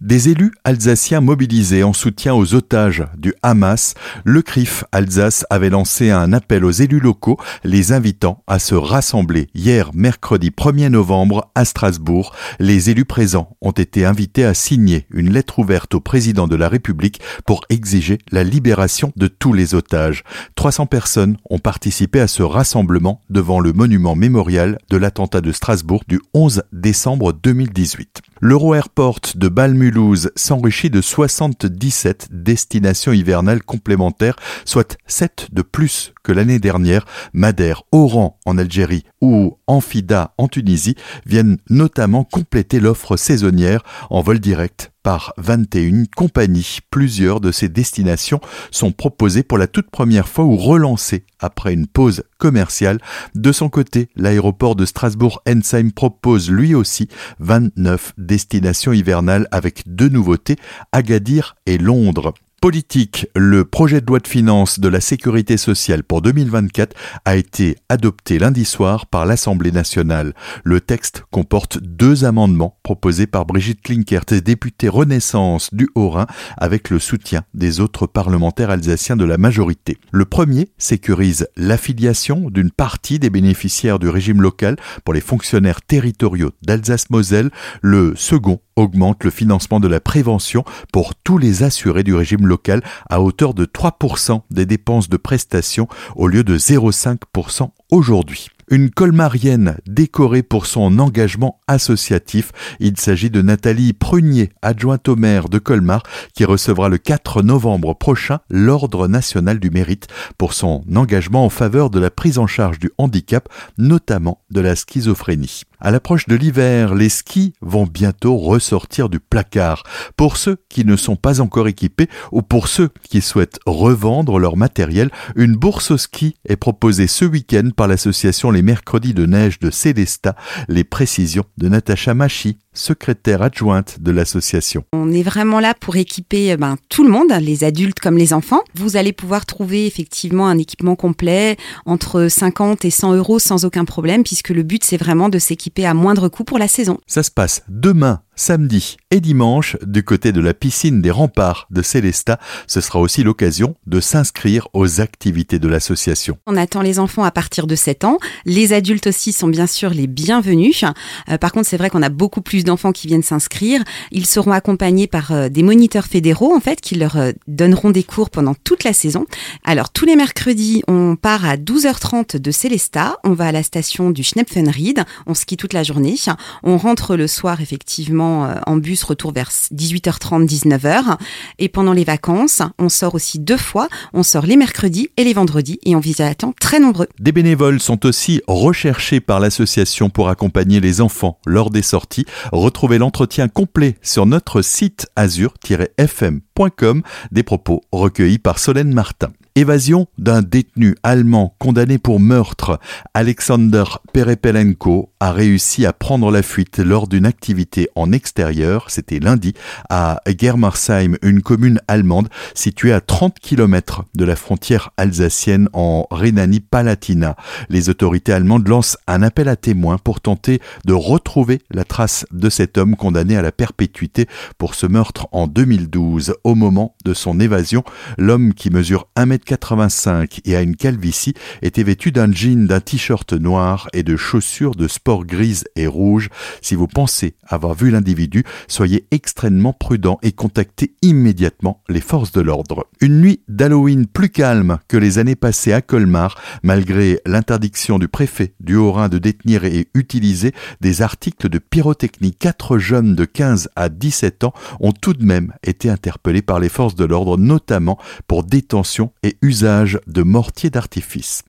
Des élus alsaciens mobilisés en soutien aux otages du Hamas, le CRIF Alsace avait lancé un appel aux élus locaux, les invitant à se rassembler hier mercredi 1er novembre à Strasbourg. Les élus présents ont été invités à signer une lettre ouverte au président de la République pour exiger la libération de tous les otages. 300 personnes ont participé à ce rassemblement devant le monument mémorial de l'attentat de Strasbourg du 11 décembre 2018. L'Euro-Airport de Balmulhouse s'enrichit de 77 destinations hivernales complémentaires, soit 7 de plus que l'année dernière. Madère, Oran en Algérie ou Amphida en Tunisie viennent notamment compléter l'offre saisonnière en vol direct par 21 compagnies. Plusieurs de ces destinations sont proposées pour la toute première fois ou relancées après une pause commerciale. De son côté, l'aéroport de Strasbourg-Ensheim propose lui aussi 29 destinations hivernales avec deux nouveautés, Agadir et Londres. Politique, le projet de loi de finances de la sécurité sociale pour 2024 a été adopté lundi soir par l'Assemblée nationale. Le texte comporte deux amendements proposés par Brigitte Klinkert, députée Renaissance du Haut-Rhin, avec le soutien des autres parlementaires alsaciens de la majorité. Le premier sécurise l'affiliation d'une partie des bénéficiaires du régime local pour les fonctionnaires territoriaux d'Alsace-Moselle. Le second augmente le financement de la prévention pour tous les assurés du régime local à hauteur de 3% des dépenses de prestations au lieu de 0,5% aujourd'hui une colmarienne décorée pour son engagement associatif. Il s'agit de Nathalie Prunier, adjointe au maire de Colmar, qui recevra le 4 novembre prochain l'Ordre national du mérite pour son engagement en faveur de la prise en charge du handicap, notamment de la schizophrénie. À l'approche de l'hiver, les skis vont bientôt ressortir du placard. Pour ceux qui ne sont pas encore équipés ou pour ceux qui souhaitent revendre leur matériel, une bourse au ski est proposée ce week-end par l'association Les Mercredis de Neige de Célesta. Les précisions de Natacha Machi, secrétaire adjointe de l'association. On est vraiment là pour équiper ben, tout le monde, les adultes comme les enfants. Vous allez pouvoir trouver effectivement un équipement complet entre 50 et 100 euros sans aucun problème, puisque le but c'est vraiment de s'équiper à moindre coût pour la saison. Ça se passe demain samedi et dimanche du côté de la piscine des remparts de Célesta. Ce sera aussi l'occasion de s'inscrire aux activités de l'association. On attend les enfants à partir de 7 ans. Les adultes aussi sont bien sûr les bienvenus. Euh, par contre, c'est vrai qu'on a beaucoup plus d'enfants qui viennent s'inscrire. Ils seront accompagnés par euh, des moniteurs fédéraux en fait qui leur euh, donneront des cours pendant toute la saison. Alors tous les mercredis, on part à 12h30 de Célesta, on va à la station du Schnepfenried, on skie toute la journée. On rentre le soir effectivement euh, en bus retour vers 18h30, 19h. Et pendant les vacances, on sort aussi deux fois. On sort les mercredis et les vendredis et on à temps très nombreux. Des bénévoles sont aussi recherchés par l'association pour accompagner les enfants lors des sorties. Retrouvez l'entretien complet sur notre site azur-fm.com des propos recueillis par Solène Martin. Évasion d'un détenu allemand condamné pour meurtre, Alexander Perepelenko a réussi à prendre la fuite lors d'une activité en extérieur, c'était lundi, à Germersheim, une commune allemande située à 30 km de la frontière alsacienne en Rhénanie-Palatina. Les autorités allemandes lancent un appel à témoins pour tenter de retrouver la trace de cet homme condamné à la perpétuité pour ce meurtre en 2012. Au moment de son évasion, l'homme qui mesure 1 m 85 et à une calvitie, était vêtu d'un jean, d'un t-shirt noir et de chaussures de sport grises et rouges. Si vous pensez avoir vu l'individu, soyez extrêmement prudent et contactez immédiatement les forces de l'ordre. Une nuit d'Halloween plus calme que les années passées à Colmar, malgré l'interdiction du préfet du Haut-Rhin de détenir et utiliser des articles de pyrotechnie. Quatre jeunes de 15 à 17 ans ont tout de même été interpellés par les forces de l'ordre, notamment pour détention et usage de mortiers d'artifice.